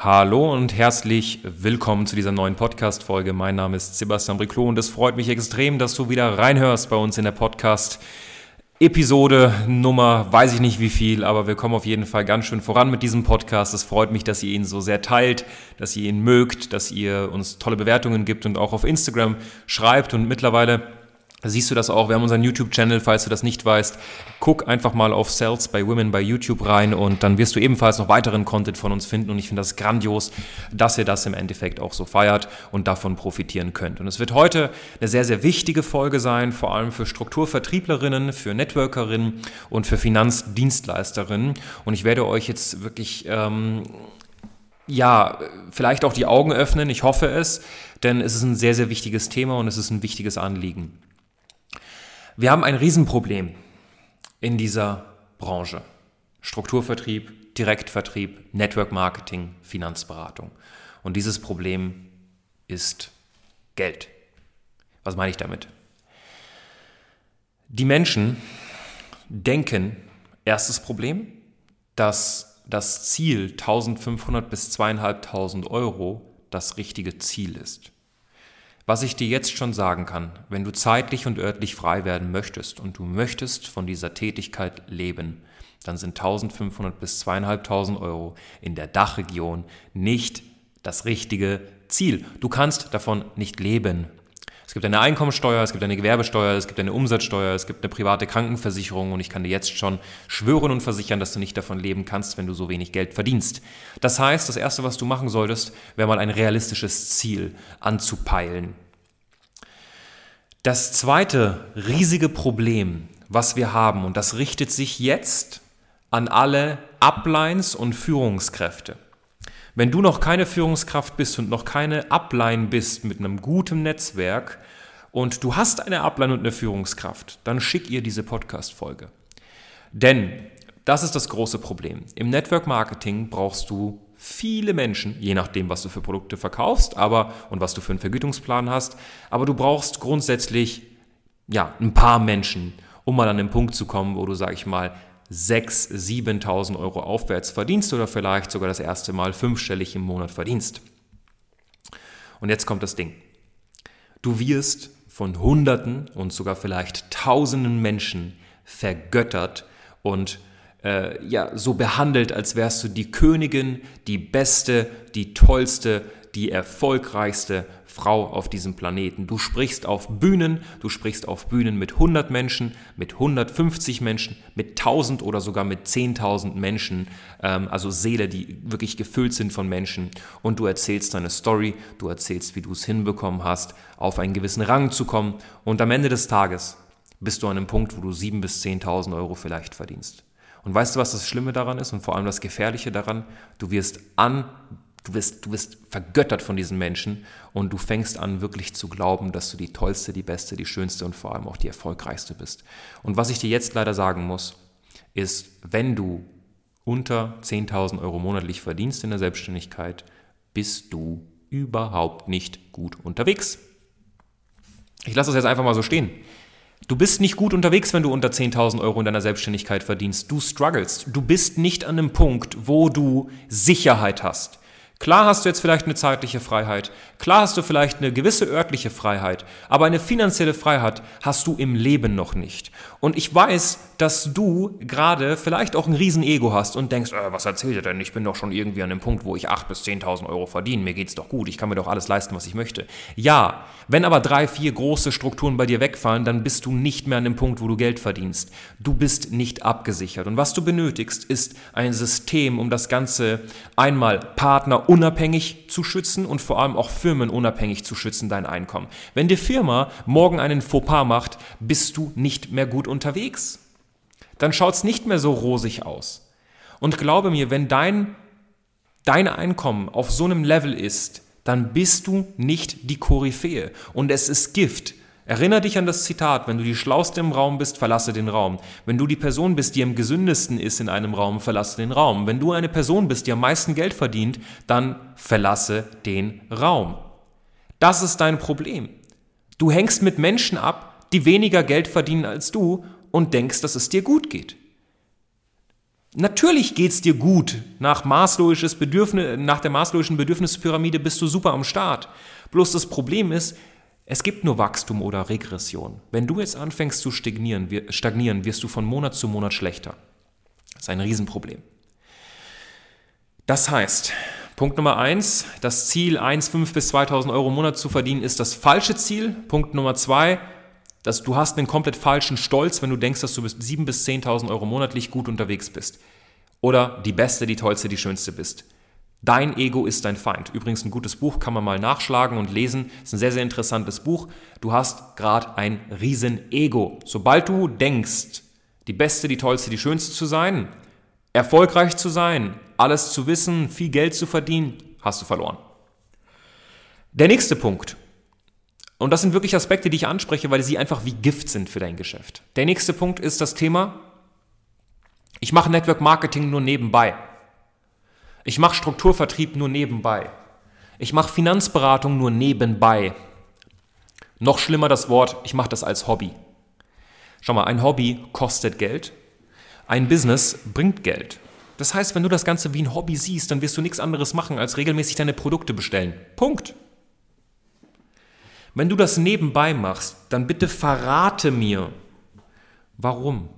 Hallo und herzlich willkommen zu dieser neuen Podcast-Folge. Mein Name ist Sebastian Briclot und es freut mich extrem, dass du wieder reinhörst bei uns in der Podcast. Episode Nummer, weiß ich nicht wie viel, aber wir kommen auf jeden Fall ganz schön voran mit diesem Podcast. Es freut mich, dass ihr ihn so sehr teilt, dass ihr ihn mögt, dass ihr uns tolle Bewertungen gibt und auch auf Instagram schreibt und mittlerweile siehst du das auch. Wir haben unseren YouTube-Channel, falls du das nicht weißt. Guck einfach mal auf Sales by Women bei YouTube rein und dann wirst du ebenfalls noch weiteren Content von uns finden. Und ich finde das grandios, dass ihr das im Endeffekt auch so feiert und davon profitieren könnt. Und es wird heute eine sehr, sehr wichtige Folge sein, vor allem für Strukturvertrieblerinnen, für Networkerinnen und für Finanzdienstleisterinnen. Und ich werde euch jetzt wirklich, ähm, ja, vielleicht auch die Augen öffnen. Ich hoffe es, denn es ist ein sehr, sehr wichtiges Thema und es ist ein wichtiges Anliegen. Wir haben ein Riesenproblem in dieser Branche. Strukturvertrieb, Direktvertrieb, Network Marketing, Finanzberatung. Und dieses Problem ist Geld. Was meine ich damit? Die Menschen denken, erstes Problem, dass das Ziel 1500 bis 2500 Euro das richtige Ziel ist. Was ich dir jetzt schon sagen kann, wenn du zeitlich und örtlich frei werden möchtest und du möchtest von dieser Tätigkeit leben, dann sind 1500 bis 2500 Euro in der Dachregion nicht das richtige Ziel. Du kannst davon nicht leben. Es gibt eine Einkommensteuer, es gibt eine Gewerbesteuer, es gibt eine Umsatzsteuer, es gibt eine private Krankenversicherung und ich kann dir jetzt schon schwören und versichern, dass du nicht davon leben kannst, wenn du so wenig Geld verdienst. Das heißt, das Erste, was du machen solltest, wäre mal ein realistisches Ziel anzupeilen. Das zweite riesige Problem, was wir haben, und das richtet sich jetzt an alle Uplines und Führungskräfte. Wenn du noch keine Führungskraft bist und noch keine Upline bist mit einem guten Netzwerk und du hast eine Upline und eine Führungskraft, dann schick ihr diese Podcast-Folge. Denn das ist das große Problem. Im Network Marketing brauchst du viele Menschen, je nachdem, was du für Produkte verkaufst, aber und was du für einen Vergütungsplan hast, aber du brauchst grundsätzlich ja, ein paar Menschen, um mal an den Punkt zu kommen, wo du, sag ich mal, 6.000, 7.000 Euro aufwärts verdienst oder vielleicht sogar das erste Mal fünfstellig im Monat verdienst. Und jetzt kommt das Ding. Du wirst von Hunderten und sogar vielleicht Tausenden Menschen vergöttert und äh, ja, so behandelt, als wärst du die Königin, die beste, die tollste, die erfolgreichste Frau auf diesem Planeten. Du sprichst auf Bühnen, du sprichst auf Bühnen mit 100 Menschen, mit 150 Menschen, mit 1000 oder sogar mit 10.000 Menschen, ähm, also Seele, die wirklich gefüllt sind von Menschen. Und du erzählst deine Story, du erzählst, wie du es hinbekommen hast, auf einen gewissen Rang zu kommen. Und am Ende des Tages bist du an einem Punkt, wo du 7.000 bis 10.000 Euro vielleicht verdienst. Und weißt du, was das Schlimme daran ist und vor allem das Gefährliche daran? Du wirst an, du wirst, du wirst vergöttert von diesen Menschen und du fängst an, wirklich zu glauben, dass du die tollste, die beste, die schönste und vor allem auch die erfolgreichste bist. Und was ich dir jetzt leider sagen muss, ist, wenn du unter 10.000 Euro monatlich verdienst in der Selbstständigkeit, bist du überhaupt nicht gut unterwegs. Ich lasse das jetzt einfach mal so stehen. Du bist nicht gut unterwegs, wenn du unter 10.000 Euro in deiner Selbstständigkeit verdienst. Du struggles. Du bist nicht an einem Punkt, wo du Sicherheit hast. Klar hast du jetzt vielleicht eine zeitliche Freiheit, klar hast du vielleicht eine gewisse örtliche Freiheit, aber eine finanzielle Freiheit hast du im Leben noch nicht. Und ich weiß, dass du gerade vielleicht auch ein Riesenego hast und denkst, äh, was erzählt er denn? Ich bin doch schon irgendwie an dem Punkt, wo ich 8.000 bis 10.000 Euro verdiene. Mir geht's doch gut. Ich kann mir doch alles leisten, was ich möchte. Ja, wenn aber drei, vier große Strukturen bei dir wegfallen, dann bist du nicht mehr an dem Punkt, wo du Geld verdienst. Du bist nicht abgesichert. Und was du benötigst, ist ein System, um das Ganze einmal partnerunabhängig zu schützen und vor allem auch firmenunabhängig zu schützen, dein Einkommen. Wenn die Firma morgen einen Fauxpas macht, bist du nicht mehr gut unterwegs. Dann schaut es nicht mehr so rosig aus. Und glaube mir, wenn dein, dein Einkommen auf so einem Level ist, dann bist du nicht die Koryphäe. Und es ist Gift, Erinner dich an das Zitat, wenn du die Schlauste im Raum bist, verlasse den Raum. Wenn du die Person bist, die am gesündesten ist in einem Raum, verlasse den Raum. Wenn du eine Person bist, die am meisten Geld verdient, dann verlasse den Raum. Das ist dein Problem. Du hängst mit Menschen ab, die weniger Geld verdienen als du und denkst, dass es dir gut geht. Natürlich geht es dir gut. Nach, Bedürfnis, nach der maßlogischen Bedürfnispyramide bist du super am Start. Bloß das Problem ist, es gibt nur Wachstum oder Regression. Wenn du jetzt anfängst zu stagnieren, stagnieren, wirst du von Monat zu Monat schlechter. Das ist ein Riesenproblem. Das heißt, Punkt Nummer eins, das Ziel 1,5 bis 2.000 Euro im Monat zu verdienen, ist das falsche Ziel. Punkt Nummer zwei, dass du hast einen komplett falschen Stolz, wenn du denkst, dass du bis 7.000 bis 10.000 Euro monatlich gut unterwegs bist. Oder die Beste, die Tollste, die Schönste bist. Dein Ego ist dein Feind. Übrigens ein gutes Buch, kann man mal nachschlagen und lesen. Ist ein sehr, sehr interessantes Buch. Du hast gerade ein Riesen-Ego. Sobald du denkst, die Beste, die Tollste, die Schönste zu sein, erfolgreich zu sein, alles zu wissen, viel Geld zu verdienen, hast du verloren. Der nächste Punkt. Und das sind wirklich Aspekte, die ich anspreche, weil sie einfach wie Gift sind für dein Geschäft. Der nächste Punkt ist das Thema, ich mache Network Marketing nur nebenbei. Ich mache Strukturvertrieb nur nebenbei. Ich mache Finanzberatung nur nebenbei. Noch schlimmer das Wort, ich mache das als Hobby. Schau mal, ein Hobby kostet Geld, ein Business bringt Geld. Das heißt, wenn du das Ganze wie ein Hobby siehst, dann wirst du nichts anderes machen, als regelmäßig deine Produkte bestellen. Punkt. Wenn du das nebenbei machst, dann bitte verrate mir, warum.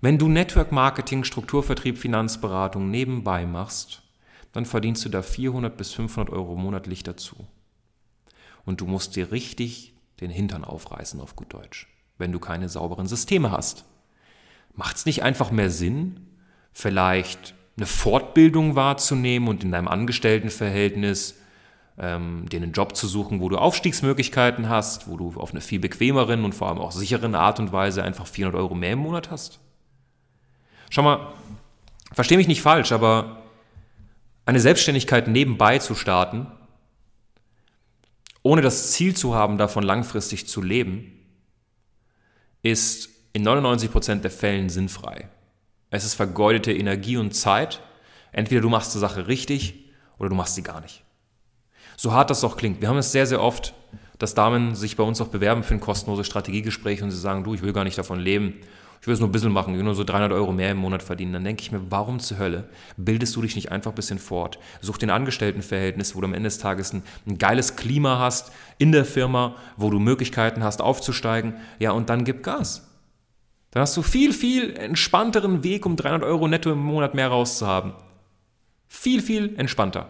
Wenn du Network Marketing, Strukturvertrieb, Finanzberatung nebenbei machst, dann verdienst du da 400 bis 500 Euro monatlich dazu. Und du musst dir richtig den Hintern aufreißen auf gut Deutsch, wenn du keine sauberen Systeme hast. Macht es nicht einfach mehr Sinn, vielleicht eine Fortbildung wahrzunehmen und in deinem Angestelltenverhältnis ähm, dir einen Job zu suchen, wo du Aufstiegsmöglichkeiten hast, wo du auf eine viel bequemeren und vor allem auch sicheren Art und Weise einfach 400 Euro mehr im Monat hast? Schau mal, versteh mich nicht falsch, aber eine Selbstständigkeit nebenbei zu starten, ohne das Ziel zu haben, davon langfristig zu leben, ist in 99% der Fällen sinnfrei. Es ist vergeudete Energie und Zeit. Entweder du machst die Sache richtig oder du machst sie gar nicht. So hart das auch klingt. Wir haben es sehr, sehr oft, dass Damen sich bei uns auch bewerben für ein kostenloses Strategiegespräch und sie sagen, du, ich will gar nicht davon leben ich will es nur ein bisschen machen, nur so 300 Euro mehr im Monat verdienen, dann denke ich mir, warum zur Hölle bildest du dich nicht einfach ein bisschen fort? Such den Angestelltenverhältnis, wo du am Ende des Tages ein, ein geiles Klima hast in der Firma, wo du Möglichkeiten hast aufzusteigen, ja, und dann gib Gas. Dann hast du viel, viel entspannteren Weg, um 300 Euro netto im Monat mehr rauszuhaben. Viel, viel entspannter.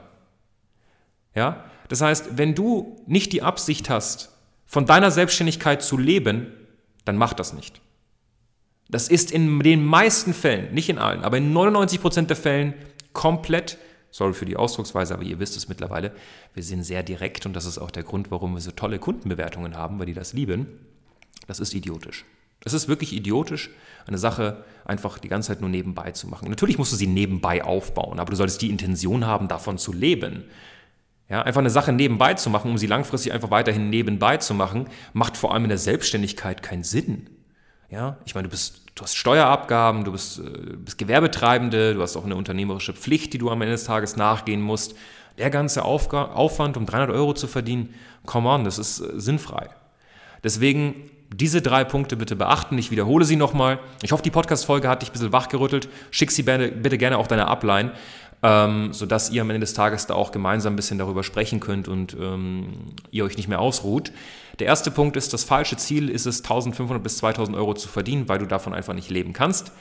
Ja? Das heißt, wenn du nicht die Absicht hast, von deiner Selbstständigkeit zu leben, dann mach das nicht. Das ist in den meisten Fällen, nicht in allen, aber in 99% der Fällen komplett, sorry für die Ausdrucksweise, aber ihr wisst es mittlerweile, wir sind sehr direkt und das ist auch der Grund, warum wir so tolle Kundenbewertungen haben, weil die das lieben. Das ist idiotisch. Es ist wirklich idiotisch, eine Sache einfach die ganze Zeit nur nebenbei zu machen. Natürlich musst du sie nebenbei aufbauen, aber du solltest die Intention haben, davon zu leben. Ja, einfach eine Sache nebenbei zu machen, um sie langfristig einfach weiterhin nebenbei zu machen, macht vor allem in der Selbstständigkeit keinen Sinn. Ja, ich meine, du bist, du hast Steuerabgaben, du bist, äh, bist Gewerbetreibende, du hast auch eine unternehmerische Pflicht, die du am Ende des Tages nachgehen musst. Der ganze Aufga Aufwand, um 300 Euro zu verdienen, come on, das ist äh, sinnfrei. Deswegen diese drei Punkte bitte beachten. Ich wiederhole sie nochmal. Ich hoffe, die Podcast-Folge hat dich ein bisschen wachgerüttelt. Schick sie bitte, gerne auf deine Upline ähm, sodass ihr am Ende des Tages da auch gemeinsam ein bisschen darüber sprechen könnt und ähm, ihr euch nicht mehr ausruht. Der erste Punkt ist, das falsche Ziel ist es, 1500 bis 2000 Euro zu verdienen, weil du davon einfach nicht leben kannst.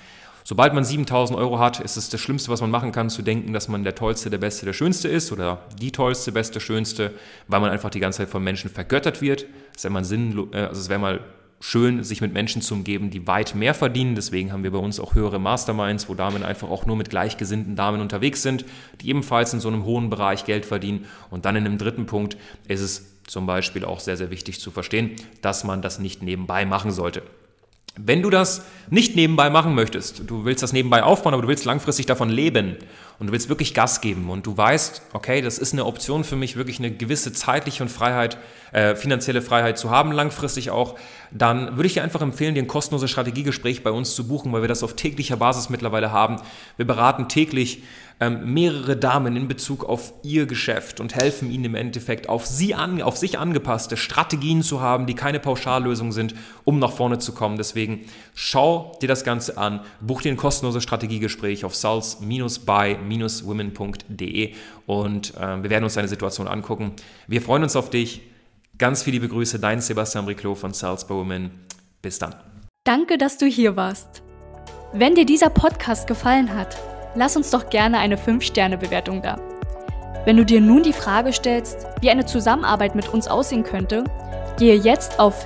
Sobald man 7000 Euro hat, ist es das Schlimmste, was man machen kann, zu denken, dass man der Tollste, der Beste, der Schönste ist oder die Tollste, Beste, Schönste, weil man einfach die ganze Zeit von Menschen vergöttert wird. Das wäre mal, Sinn, äh, also es wäre mal schön, sich mit Menschen zu umgeben, die weit mehr verdienen. Deswegen haben wir bei uns auch höhere Masterminds, wo Damen einfach auch nur mit gleichgesinnten Damen unterwegs sind, die ebenfalls in so einem hohen Bereich Geld verdienen. Und dann in einem dritten Punkt ist es zum Beispiel auch sehr, sehr wichtig zu verstehen, dass man das nicht nebenbei machen sollte. Wenn du das nicht nebenbei machen möchtest, du willst das nebenbei aufbauen, aber du willst langfristig davon leben und du willst wirklich Gas geben und du weißt, okay, das ist eine Option für mich, wirklich eine gewisse zeitliche und Freiheit, äh, finanzielle Freiheit zu haben, langfristig auch, dann würde ich dir einfach empfehlen, dir ein kostenloses Strategiegespräch bei uns zu buchen, weil wir das auf täglicher Basis mittlerweile haben. Wir beraten täglich ähm, mehrere Damen in Bezug auf ihr Geschäft und helfen ihnen im Endeffekt auf sie an, auf sich angepasste Strategien zu haben, die keine Pauschallösung sind, um nach vorne zu kommen. Deswegen schau dir das Ganze an, buch dir ein kostenloses Strategiegespräch auf sales-by-women.de und äh, wir werden uns deine Situation angucken. Wir freuen uns auf dich. Ganz viele liebe Grüße, dein Sebastian Riclot von Sales by Women. Bis dann. Danke, dass du hier warst. Wenn dir dieser Podcast gefallen hat, lass uns doch gerne eine 5-Sterne-Bewertung da. Wenn du dir nun die Frage stellst, wie eine Zusammenarbeit mit uns aussehen könnte, gehe jetzt auf